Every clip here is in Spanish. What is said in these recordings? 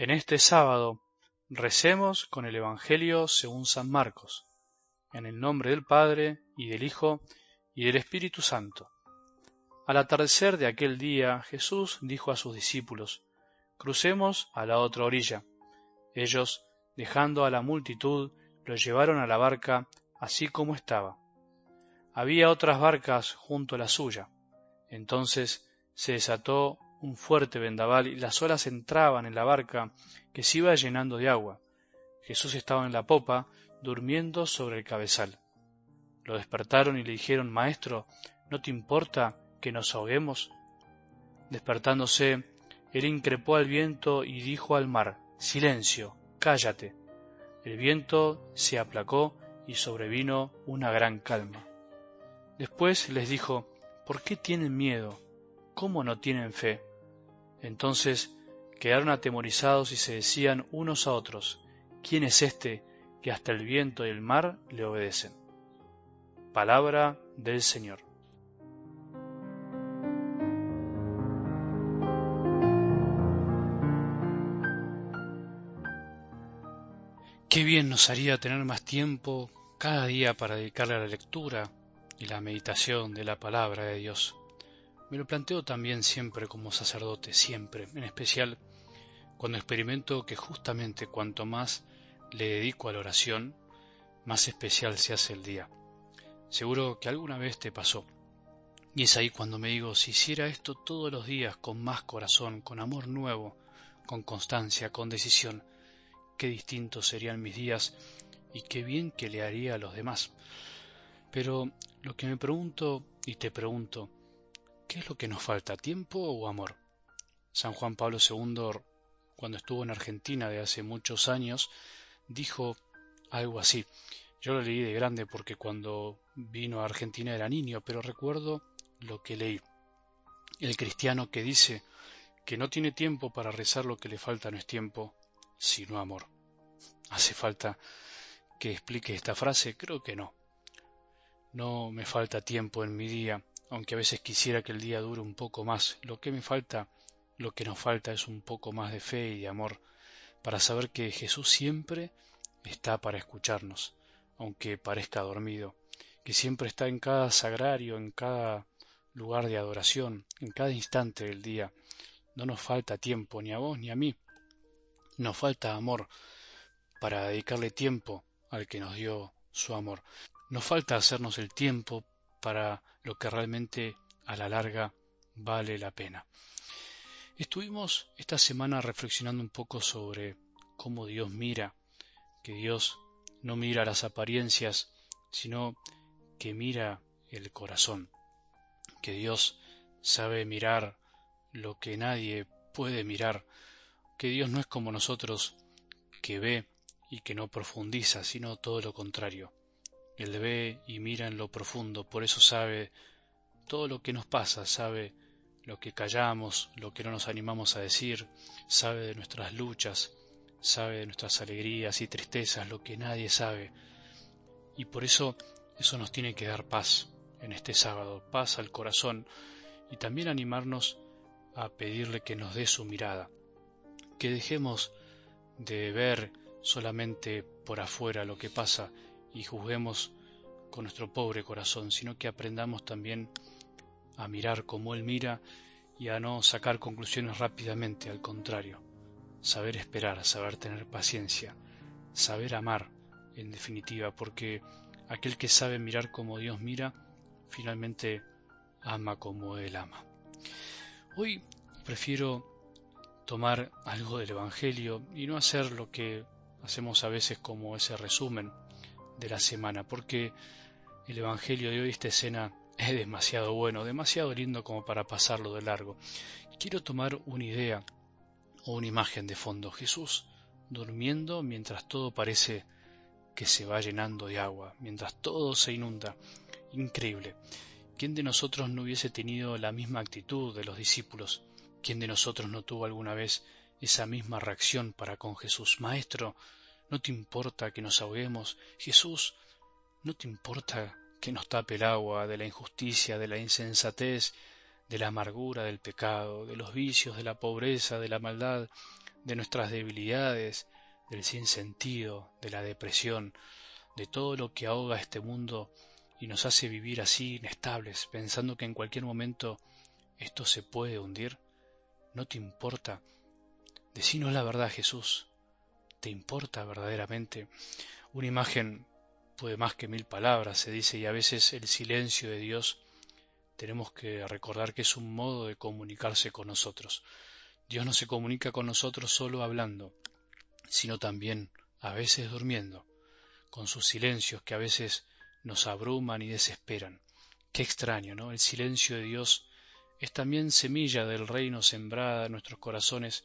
En este sábado recemos con el Evangelio según San Marcos, en el nombre del Padre y del Hijo y del Espíritu Santo. Al atardecer de aquel día Jesús dijo a sus discípulos, Crucemos a la otra orilla. Ellos, dejando a la multitud, lo llevaron a la barca así como estaba. Había otras barcas junto a la suya. Entonces se desató un fuerte vendaval y las olas entraban en la barca que se iba llenando de agua. Jesús estaba en la popa, durmiendo sobre el cabezal. Lo despertaron y le dijeron, Maestro, ¿no te importa que nos ahoguemos? Despertándose, él increpó al viento y dijo al mar, Silencio, cállate. El viento se aplacó y sobrevino una gran calma. Después les dijo, ¿por qué tienen miedo? ¿Cómo no tienen fe? Entonces quedaron atemorizados y se decían unos a otros, ¿quién es este que hasta el viento y el mar le obedecen? Palabra del Señor. Qué bien nos haría tener más tiempo cada día para dedicarle a la lectura y la meditación de la palabra de Dios. Me lo planteo también siempre como sacerdote, siempre, en especial cuando experimento que justamente cuanto más le dedico a la oración, más especial se hace el día. Seguro que alguna vez te pasó. Y es ahí cuando me digo, si hiciera esto todos los días con más corazón, con amor nuevo, con constancia, con decisión, qué distintos serían mis días y qué bien que le haría a los demás. Pero lo que me pregunto y te pregunto, ¿Qué es lo que nos falta, tiempo o amor? San Juan Pablo II, cuando estuvo en Argentina de hace muchos años, dijo algo así. Yo lo leí de grande porque cuando vino a Argentina era niño, pero recuerdo lo que leí. El cristiano que dice que no tiene tiempo para rezar lo que le falta no es tiempo, sino amor. ¿Hace falta que explique esta frase? Creo que no. No me falta tiempo en mi día aunque a veces quisiera que el día dure un poco más. Lo que me falta, lo que nos falta es un poco más de fe y de amor, para saber que Jesús siempre está para escucharnos, aunque parezca dormido, que siempre está en cada sagrario, en cada lugar de adoración, en cada instante del día. No nos falta tiempo ni a vos ni a mí. Nos falta amor para dedicarle tiempo al que nos dio su amor. Nos falta hacernos el tiempo para lo que realmente a la larga vale la pena. Estuvimos esta semana reflexionando un poco sobre cómo Dios mira, que Dios no mira las apariencias, sino que mira el corazón, que Dios sabe mirar lo que nadie puede mirar, que Dios no es como nosotros, que ve y que no profundiza, sino todo lo contrario, él ve y mira en lo profundo, por eso sabe todo lo que nos pasa, sabe lo que callamos, lo que no nos animamos a decir, sabe de nuestras luchas, sabe de nuestras alegrías y tristezas, lo que nadie sabe. Y por eso eso nos tiene que dar paz en este sábado, paz al corazón y también animarnos a pedirle que nos dé su mirada, que dejemos de ver solamente por afuera lo que pasa y juzguemos con nuestro pobre corazón, sino que aprendamos también a mirar como Él mira y a no sacar conclusiones rápidamente, al contrario, saber esperar, saber tener paciencia, saber amar, en definitiva, porque aquel que sabe mirar como Dios mira, finalmente ama como Él ama. Hoy prefiero tomar algo del Evangelio y no hacer lo que hacemos a veces como ese resumen de la semana, porque el Evangelio de hoy, esta escena, es demasiado bueno, demasiado lindo como para pasarlo de largo. Quiero tomar una idea o una imagen de fondo. Jesús durmiendo mientras todo parece que se va llenando de agua, mientras todo se inunda. Increíble. ¿Quién de nosotros no hubiese tenido la misma actitud de los discípulos? ¿Quién de nosotros no tuvo alguna vez esa misma reacción para con Jesús? Maestro, ¿No te importa que nos ahoguemos? Jesús, ¿no te importa que nos tape el agua de la injusticia, de la insensatez, de la amargura del pecado, de los vicios, de la pobreza, de la maldad, de nuestras debilidades, del sinsentido, de la depresión, de todo lo que ahoga este mundo y nos hace vivir así inestables, pensando que en cualquier momento esto se puede hundir? ¿No te importa? Decinos la verdad, Jesús. ¿Te importa verdaderamente? Una imagen puede más que mil palabras, se dice, y a veces el silencio de Dios tenemos que recordar que es un modo de comunicarse con nosotros. Dios no se comunica con nosotros solo hablando, sino también a veces durmiendo, con sus silencios que a veces nos abruman y desesperan. Qué extraño, ¿no? El silencio de Dios es también semilla del reino sembrada en nuestros corazones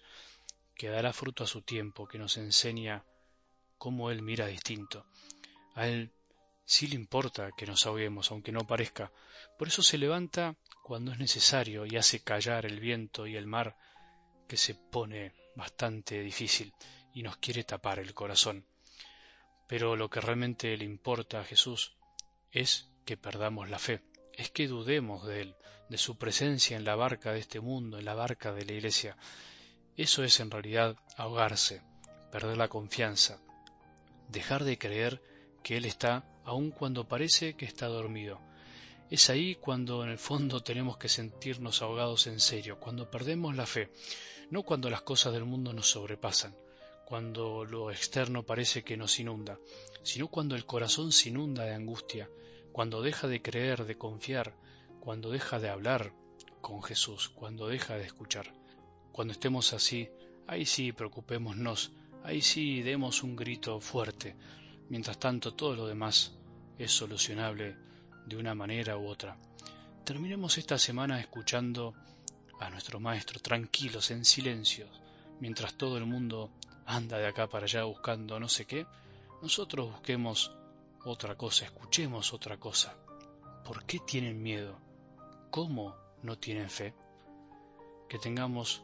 que dará fruto a su tiempo, que nos enseña cómo Él mira distinto. A Él sí le importa que nos ahoguemos, aunque no parezca. Por eso se levanta cuando es necesario y hace callar el viento y el mar, que se pone bastante difícil y nos quiere tapar el corazón. Pero lo que realmente le importa a Jesús es que perdamos la fe, es que dudemos de Él, de su presencia en la barca de este mundo, en la barca de la iglesia. Eso es en realidad ahogarse, perder la confianza, dejar de creer que Él está aun cuando parece que está dormido. Es ahí cuando en el fondo tenemos que sentirnos ahogados en serio, cuando perdemos la fe, no cuando las cosas del mundo nos sobrepasan, cuando lo externo parece que nos inunda, sino cuando el corazón se inunda de angustia, cuando deja de creer, de confiar, cuando deja de hablar con Jesús, cuando deja de escuchar. Cuando estemos así, ahí sí preocupémonos, ahí sí demos un grito fuerte. Mientras tanto, todo lo demás es solucionable de una manera u otra. Terminemos esta semana escuchando a nuestro Maestro, tranquilos, en silencio, mientras todo el mundo anda de acá para allá buscando no sé qué, nosotros busquemos otra cosa, escuchemos otra cosa. ¿Por qué tienen miedo? ¿Cómo no tienen fe? Que tengamos